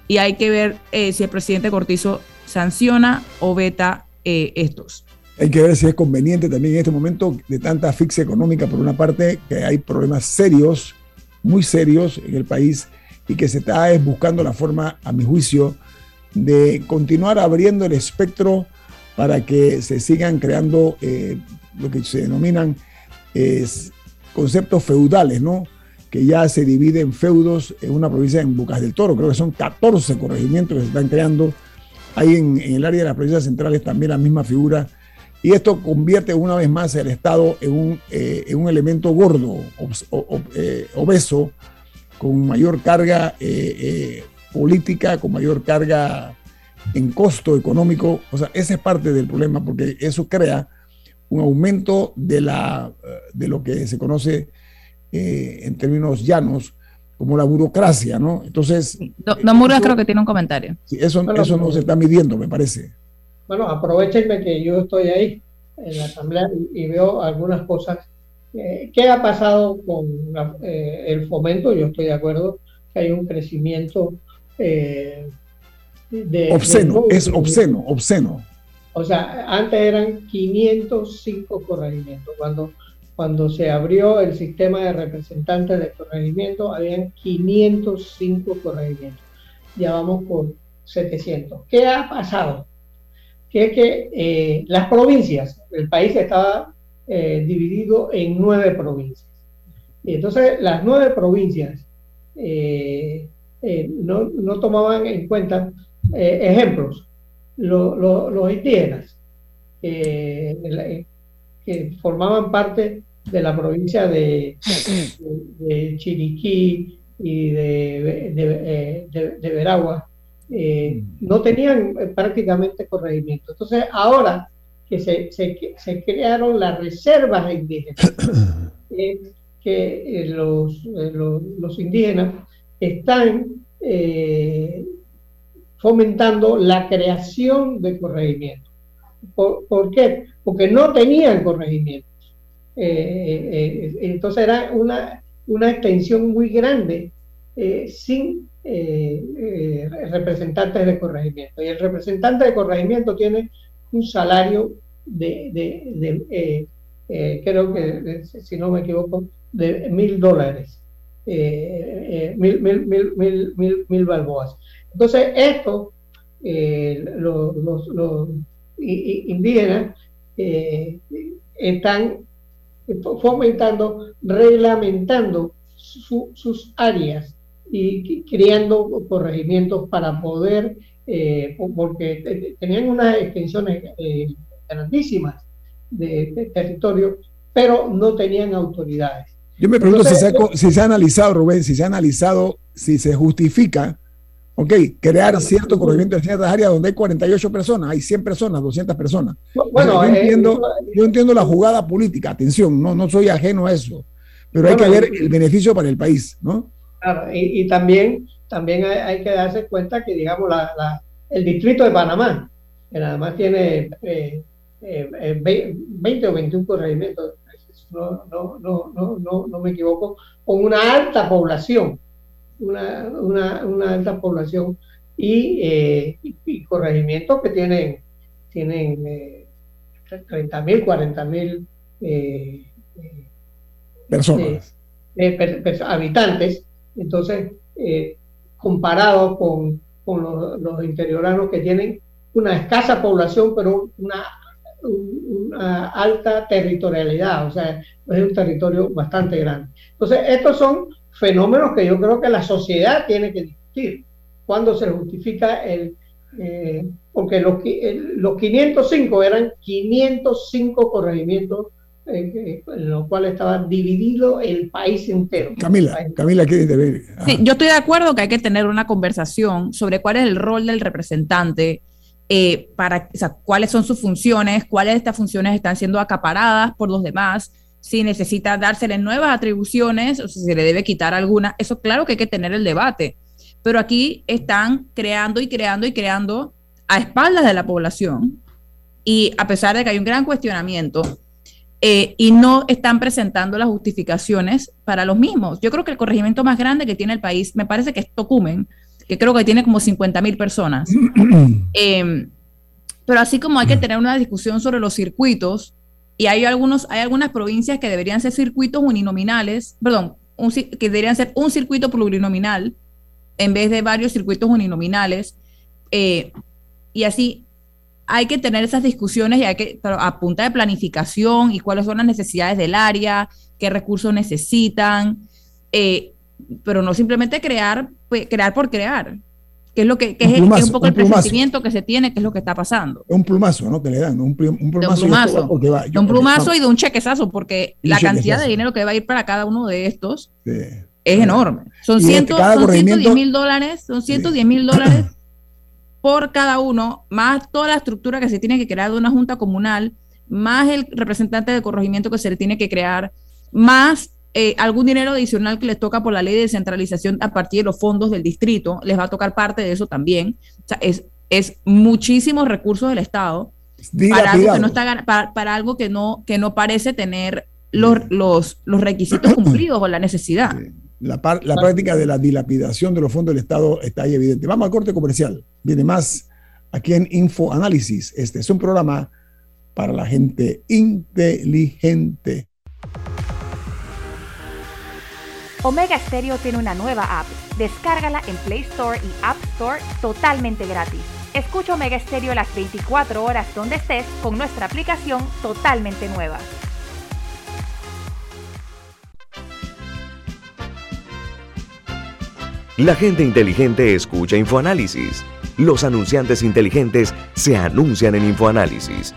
Y hay que ver eh, si el presidente Cortizo sanciona o veta eh, estos. Hay que ver si es conveniente también en este momento de tanta asfixia económica, por una parte, que hay problemas serios muy serios en el país y que se está buscando la forma, a mi juicio, de continuar abriendo el espectro para que se sigan creando eh, lo que se denominan conceptos feudales, ¿no? Que ya se dividen feudos en una provincia en Bucas del Toro. Creo que son 14 corregimientos que se están creando. Hay en, en el área de las provincias centrales también la misma figura y esto convierte una vez más el Estado en un, eh, un elemento gordo, eh, obeso, con mayor carga eh, política, con mayor carga en costo económico. O sea, esa es parte del problema porque eso crea un aumento de, la, de lo que se conoce en términos llanos como la burocracia, ¿no? Entonces... Don, Murgas creo que tiene un comentario. eso, eso no se está midiendo, me parece bueno, aprovechenme que yo estoy ahí en la asamblea y, veo algunas cosas. Eh, ¿Qué ha pasado con eh, el fomento? Yo estoy de acuerdo que hay un crecimiento eh, de... Obsceno, es obsceno, obsceno. O sea, antes eran 505 corregimientos. Cuando, cuando se abrió el sistema de representantes de corregimiento, habían 505 corregimientos. Ya vamos por 700. ¿Qué ha pasado? que que eh, las provincias, el país estaba eh, dividido en nueve provincias. Y entonces las nueve provincias eh, no, tomaban en cuenta ejemplos, los indígenas que formaban parte de la provincia de, Chiriquí y de, de Veragua, eh, no tenían eh, prácticamente corregimiento. Entonces, ahora que se, se, crearon las reservas indígenas, que eh, los, los, indígenas están fomentando la creación de corregimientos. ¿Por, qué? Porque no tenían corregimientos. entonces era una, una extensión muy grande sin representantes de corregimiento. Y el representante de corregimiento tiene un salario de, creo que, si no me equivoco, de mil dólares, mil, mil, mil, mil balboas. Entonces, esto, los, los, indígenas están fomentando, reglamentando sus áreas y creando corregimientos para poder, eh, porque tenían unas extensiones eh, grandísimas de, territorio, pero no tenían autoridades. Yo me pregunto si, se ha, si se ha analizado, Rubén, si se ha analizado, si se justifica Ok, crear cierto corregimiento en ciertas áreas donde hay 48 personas, hay 100 personas, 200 personas. Bueno, yo, eh, entiendo, yo entiendo la jugada política, atención, no, no soy ajeno a eso, pero hay que ver el beneficio para el país, ¿no? Claro, y, también, también hay, que darse cuenta que, digamos, la, el distrito de Panamá, que nada más tiene eh, 20 eh, o 21 corregimientos, no, no, no, no, no me equivoco, con una alta población una, una, una alta población y, eh, y, corregimientos que tienen, tienen eh, 30 mil, 40 mil eh, eh, personas. habitantes. Entonces, comparado con, con los, los, interioranos que tienen una escasa población, pero una, una alta territorialidad, o sea, es un territorio bastante grande. Entonces, estos son fenómenos que yo creo que la sociedad tiene que discutir. Cuando se justifica el... Eh, porque los, los 505 eran 505 corregimientos eh, en los cuales estaba dividido el país entero. Camila, Camila quiere Sí, yo estoy de acuerdo que hay que tener una conversación sobre cuál es el rol del representante, eh, para, o sea, cuáles son sus funciones, cuáles de estas funciones están siendo acaparadas por los demás, si necesita dársele nuevas atribuciones o si se le debe quitar alguna. Eso claro que hay que tener el debate. Pero aquí están creando y creando y creando a espaldas de la población y a pesar de que hay un gran cuestionamiento eh, y no están presentando las justificaciones para los mismos. Yo creo que el corregimiento más grande que tiene el país, me parece que es Tocumen, que creo que tiene como 50 mil personas. Em, pero así como hay que tener una discusión sobre los circuitos, y hay, algunos, hay algunas provincias que deberían ser circuitos uninominales, perdón, que deberían ser un circuito plurinominal en vez de varios circuitos uninominales. Eh, y así hay que tener esas discusiones y hay que, a punta de planificación y cuáles son las necesidades del área, qué recursos necesitan, eh, pero no simplemente crear, pues, crear por crear que es lo que, es, un poco el presentimiento que se tiene, que es lo que está pasando. Un plumazo, ¿no? Que le dan, un, plumazo. un plumazo, y de un chequezazo, porque la cantidad de dinero que va a ir para cada uno de estos es enorme. Son, ciento, son 110 mil dólares, son 110 mil dólares por cada uno, más toda la estructura que se tiene que crear de una junta comunal, más el representante de corregimiento que se le tiene que crear, más eh, algún dinero adicional que les toca por la ley de descentralización a partir de los fondos del distrito, les va a tocar parte de eso también. O sea, es, es muchísimos recursos del Estado para algo que no está para, algo que no, que no parece tener los, los, los requisitos cumplidos o la necesidad. La, la, práctica de la dilapidación de los fondos del Estado está ahí evidente. Vamos al corte comercial. Viene más aquí en Info Análisis. Este es un programa para la gente inteligente. Omega Stereo tiene una nueva app. Descárgala en Play Store y App Store totalmente gratis. Escucha Omega Stereo las 24 horas donde estés con nuestra aplicación totalmente nueva. La gente inteligente escucha InfoAnálisis. Los anunciantes inteligentes se anuncian en InfoAnálisis.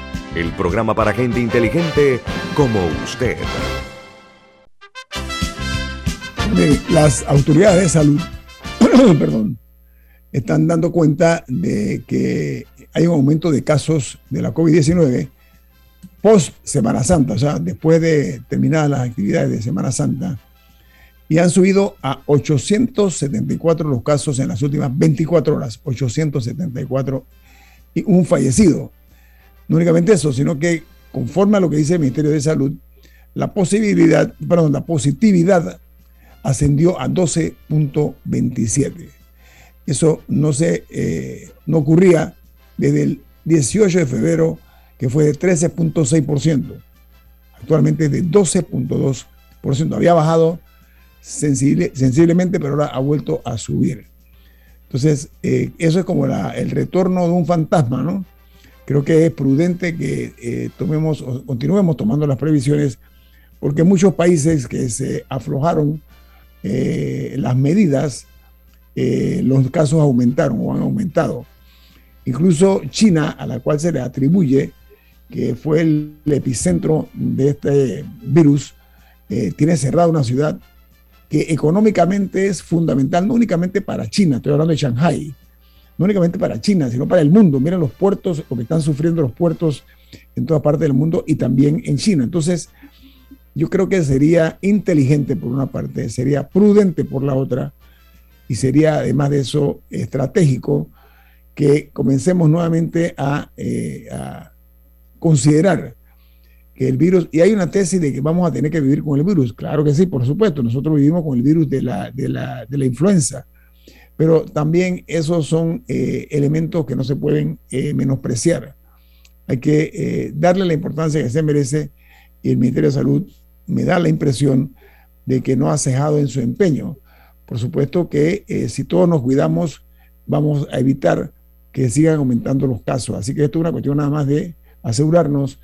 el programa para gente inteligente como usted. Las autoridades de salud, perdón, están dando cuenta de que hay un aumento de casos de la COVID-19 post Semana Santa, o sea, después de terminadas las actividades de Semana Santa, y han subido a 874 los casos en las últimas 24 horas, 874 y un fallecido. No únicamente eso, sino que conforme a lo que dice el Ministerio de Salud, la posibilidad, perdón, la positividad ascendió a 12.27. Eso no se eh, no ocurría desde el 18 de febrero, que fue de 13.6%. Actualmente de 12.2%. Había bajado sensiblemente, pero ahora ha vuelto a subir. Entonces, eh, eso es como el retorno de un fantasma, ¿no? Creo que es prudente que eh, tomemos o continuemos tomando las previsiones, porque muchos países que se aflojaron eh, las medidas, los casos aumentaron o han aumentado. Incluso China, a la cual se le atribuye que fue el, epicentro de este virus, tiene cerrada una ciudad que económicamente es fundamental, no únicamente para China, estoy hablando de Shanghai, no únicamente para China, sino para el mundo. Miren los puertos, lo que están sufriendo los puertos en toda parte del mundo y también en China. Entonces, yo creo que sería inteligente por una parte, sería prudente por la otra y sería además de eso estratégico que comencemos nuevamente a, eh, a considerar el virus, y hay una tesis de que vamos a tener que vivir con el virus, claro que sí, por supuesto, nosotros vivimos con el virus de la, de la, de la influenza, pero también esos son eh, elementos que no se pueden eh, menospreciar. Hay que eh, darle la importancia que se merece y el Ministerio de Salud me da la impresión de que no ha cejado en su empeño. Por supuesto que si todos nos cuidamos, vamos a evitar que sigan aumentando los casos. Así que esto es una cuestión nada más de asegurarnos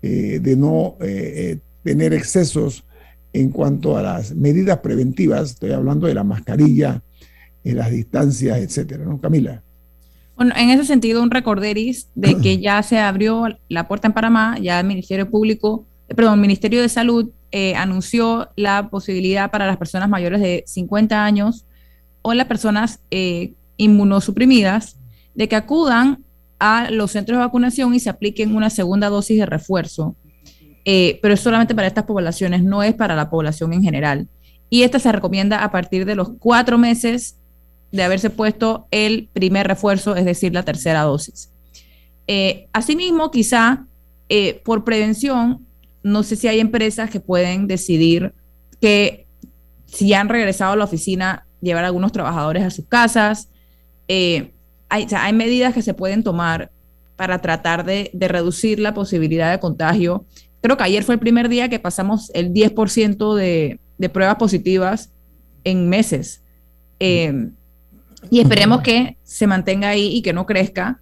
de no tener excesos en cuanto a las medidas preventivas, estoy hablando de la mascarilla, de las distancias, etcétera, ¿no, Camila? Bueno, en ese sentido, un recorderis de que ya se abrió la puerta en Panamá, ya el Ministerio Público, perdón, el Ministerio de Salud anunció la posibilidad para las personas mayores de 50 años o las personas inmunosuprimidas de que acudan a los centros de vacunación y se apliquen una segunda dosis de refuerzo. Eh, pero es solamente para estas poblaciones, no es para la población en general. Y esta se recomienda a partir de los cuatro meses de haberse puesto el primer refuerzo, es decir, la tercera dosis. Eh, asimismo, quizá eh, por prevención, no sé si hay empresas que pueden decidir que si ya han regresado a la oficina, llevar a algunos trabajadores a sus casas. Eh, hay, medidas que se pueden tomar para tratar de, reducir la posibilidad de contagio. Creo que ayer fue el primer día que pasamos el 10% de, de, pruebas positivas en meses. Em, y esperemos que se mantenga ahí y que no crezca.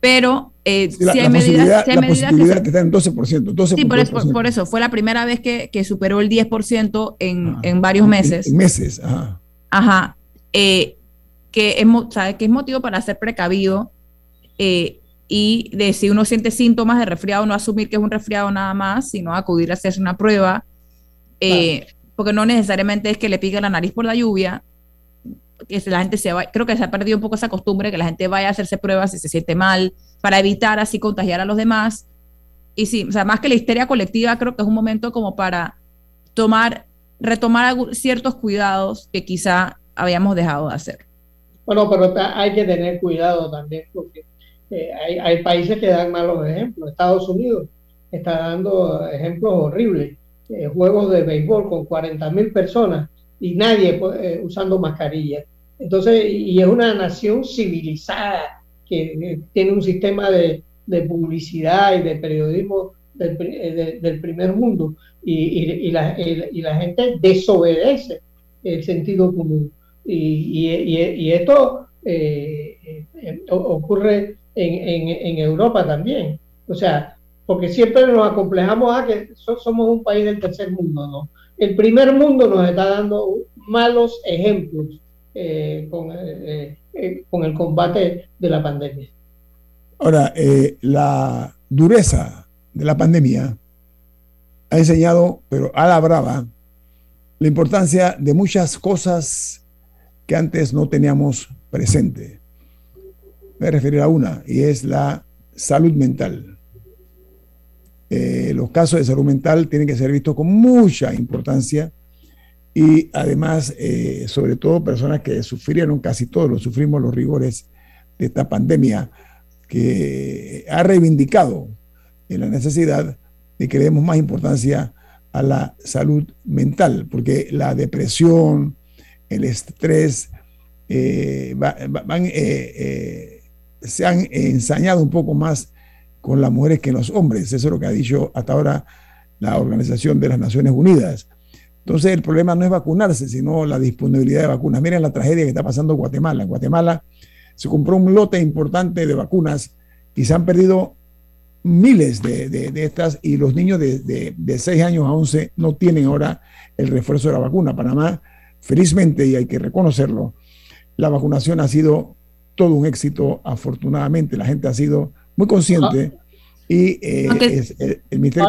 Pero eh, si hay medidas, la posibilidad que está en 12%. sí, por eso, por eso, fue la primera vez que, que superó el 10% en, en varios meses. En, meses, ajá. Ajá. Eh, que es, que es motivo para ser precavido eh, y de si uno siente síntomas de resfriado, no asumir que es un resfriado nada más, sino acudir a hacerse una prueba, eh, porque no necesariamente es que le pique la nariz por la lluvia, que la gente se va, creo que se ha perdido un poco esa costumbre que la gente vaya a hacerse pruebas si se siente mal, para evitar así contagiar a los demás. Y sí, o sea, más que la histeria colectiva, creo que es un momento como para tomar, retomar ciertos cuidados que quizá habíamos dejado de hacer. Bueno, pero hay que tener cuidado también porque eh, hay, países que dan malos ejemplos. Estados Unidos está dando ejemplos horribles. Eh, juegos de béisbol con 40 mil personas y nadie eh, usando mascarilla. Entonces, y es una nación civilizada que tiene un sistema de, publicidad y de periodismo del, eh, primer mundo y, la, gente desobedece el sentido común. Y, esto eh, ocurre en, Europa también. O sea, porque siempre nos acomplejamos a que somos un país del tercer mundo, ¿no? El primer mundo nos está dando malos ejemplos con, con el combate de la pandemia. Ahora, eh, la dureza de la pandemia ha enseñado, pero a la brava, la importancia de muchas cosas que antes no teníamos presente. Voy a referir a una, y es la salud mental. Eh, los casos de salud mental tienen que ser vistos con mucha importancia y además, eh, sobre todo, personas que sufrieron, casi todos los sufrimos los rigores de esta pandemia que ha reivindicado la necesidad de que demos más importancia a la salud mental, porque la depresión, el estrés, eh, eh, se han ensañado un poco más con las mujeres que los hombres. Eso es lo que ha dicho hasta ahora la Organización de las Naciones Unidas. Entonces el problema no es vacunarse, sino la disponibilidad de vacunas. Miren la tragedia que está pasando en Guatemala. En Guatemala se compró un lote importante de vacunas y se han perdido miles de, estas y los niños de, de, 6 años a 11 no tienen ahora el refuerzo de la vacuna. Panamá, felizmente, y hay que reconocerlo, la vacunación ha sido todo un éxito, afortunadamente, la gente ha sido muy consciente. Y eh, el, Ministerio,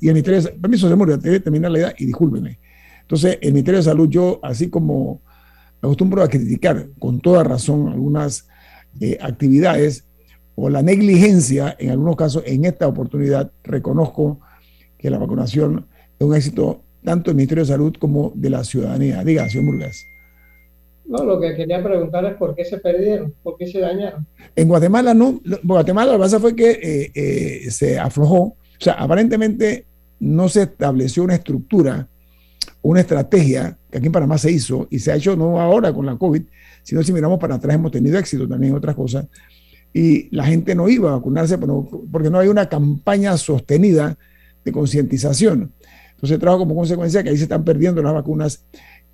y el Ministerio permiso, de terminar la idea y discúlpeme. Entonces, el Ministerio de Salud, yo, así como acostumbro a criticar con toda razón algunas eh, actividades o la negligencia en algunos casos. En esta oportunidad reconozco que la vacunación es un éxito tanto del Ministerio de Salud como de la ciudadanía. Diga, señor Murgas. No, lo que quería preguntar es por qué se perdieron, por qué se dañaron. En Guatemala no, Guatemala lo que pasa fue que eh, eh, se aflojó, o sea, aparentemente no se estableció una estructura una estrategia que aquí en Panamá se hizo y se ha hecho no ahora con la COVID, sino si miramos para atrás hemos tenido éxito también en otras cosas. Y la gente no iba a vacunarse porque no hay una campaña sostenida de concientización. Entonces trajo como consecuencia que ahí se están perdiendo las vacunas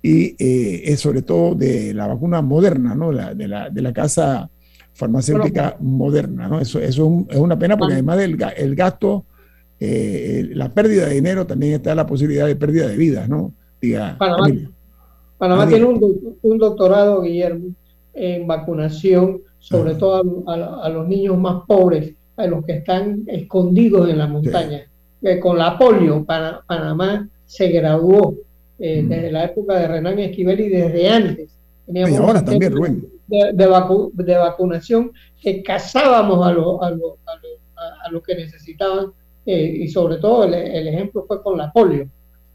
y eh, es sobre todo de la vacuna moderna, ¿no? de, la, de, la, casa farmacéutica moderna. ¿no? Eso, eso es, una pena porque además del el gasto, eh, la pérdida de dinero, también está la posibilidad de pérdida de vidas. ¿no? Panamá, tiene un, doctorado, Guillermo, en vacunación, sobre todo a, los niños más pobres, a los que están escondidos en la montaña. Eh, con la polio, Panamá se graduó eh, desde la época de Renan Esquivel y desde antes. Teníamos y ahora también, Rubén. De, vacunación que cazábamos a los a lo, que necesitaban eh, y sobre todo el ejemplo fue con la polio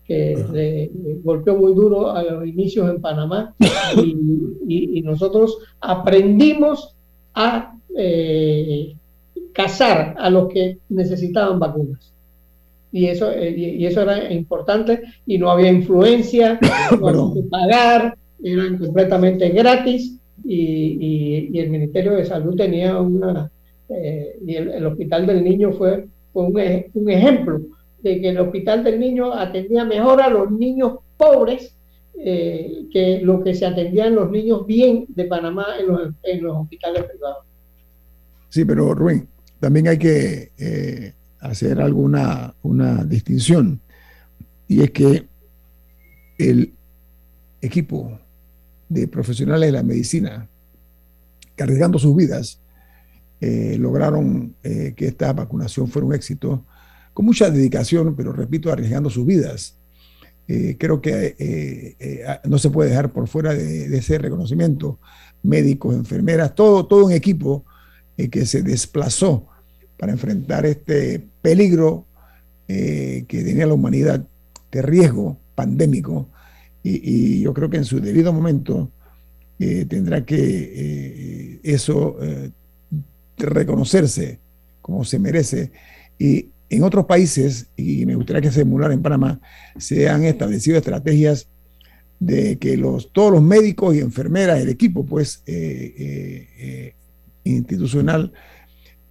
que golpeó muy duro a los inicios en Panamá y, nosotros aprendimos a eh, cazar a los que necesitaban vacunas. Y eso, eh, y eso era importante y no había influencia, no había que pagar, eran completamente gratis y, el Ministerio de Salud tenía una, eh, y el, Hospital del Niño fue, fue un, un ejemplo de que el Hospital del Niño atendía mejor a los niños pobres eh, que lo que se atendían los niños bien de Panamá en los, hospitales privados. Sí, pero Rubén, también hay que eh, hacer alguna una distinción y es que el equipo de profesionales de la medicina cargando sus vidas eh, lograron que esta vacunación fuera un éxito con mucha dedicación, pero repito, arriesgando sus vidas. Eh, creo que eh, eh, no se puede dejar por fuera de, ese reconocimiento. Médicos, enfermeras, todo, todo un equipo que se desplazó para enfrentar este peligro que tenía la humanidad de riesgo pandémico. Y, yo creo que en su debido momento tendrá que eso reconocerse como se merece. Y en otros países, y me gustaría que se emulara en Panamá, se han establecido estrategias de que los, todos los médicos y enfermeras, el equipo pues eh, eh,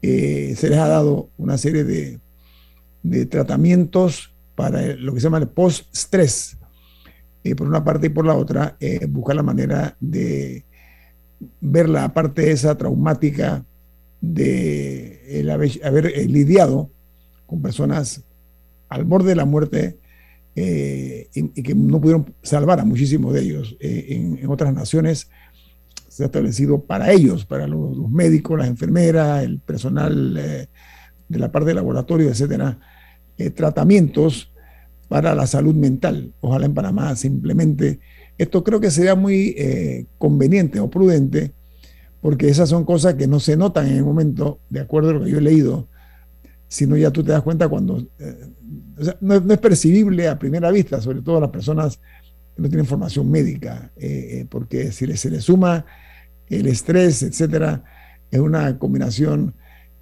eh, se les ha dado una serie de de tratamientos para lo que se llama el post-stress, eh, por una parte y por la otra, eh, buscar la manera de ver la parte esa traumática de haber, lidiado con personas al borde de la muerte y, que no pudieron salvar a muchísimos de ellos. En, otras naciones se ha establecido para ellos, para los, médicos, las enfermeras, el personal eh, de la parte de laboratorio, etcétera, eh, tratamientos para la salud mental. Ojalá en Panamá simplemente. Esto creo que sería muy eh, conveniente o prudente, porque esas son cosas que no se notan en el momento, de acuerdo a lo que yo he leído, sino ya tú te das cuenta cuando. no, es percibible a primera vista, sobre todo a las personas que no tienen formación médica, porque si se le suma el estrés, etcétera, es una combinación,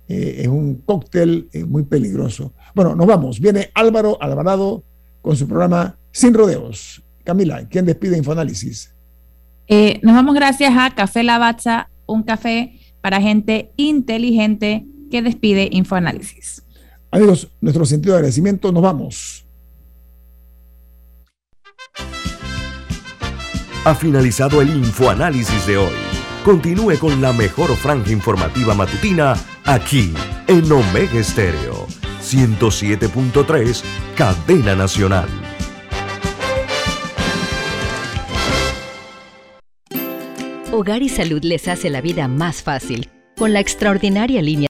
eh, es un cóctel eh, muy peligroso. Bueno, nos vamos. Viene Álvaro Alvarado con su programa Sin Rodeos. Camila, ¿quién despide Infoanálisis? Eh, nos vamos gracias a Café Lavazza, un café para gente inteligente que despide Infoanálisis. Amigos, nuestro sentido de agradecimiento, nos vamos. Ha finalizado el Infoanálisis de hoy. Continúe con la mejor franja informativa matutina aquí en Omega Estéreo 107.3, Cadena Nacional. Hogar y Salud les hace la vida más fácil con la extraordinaria línea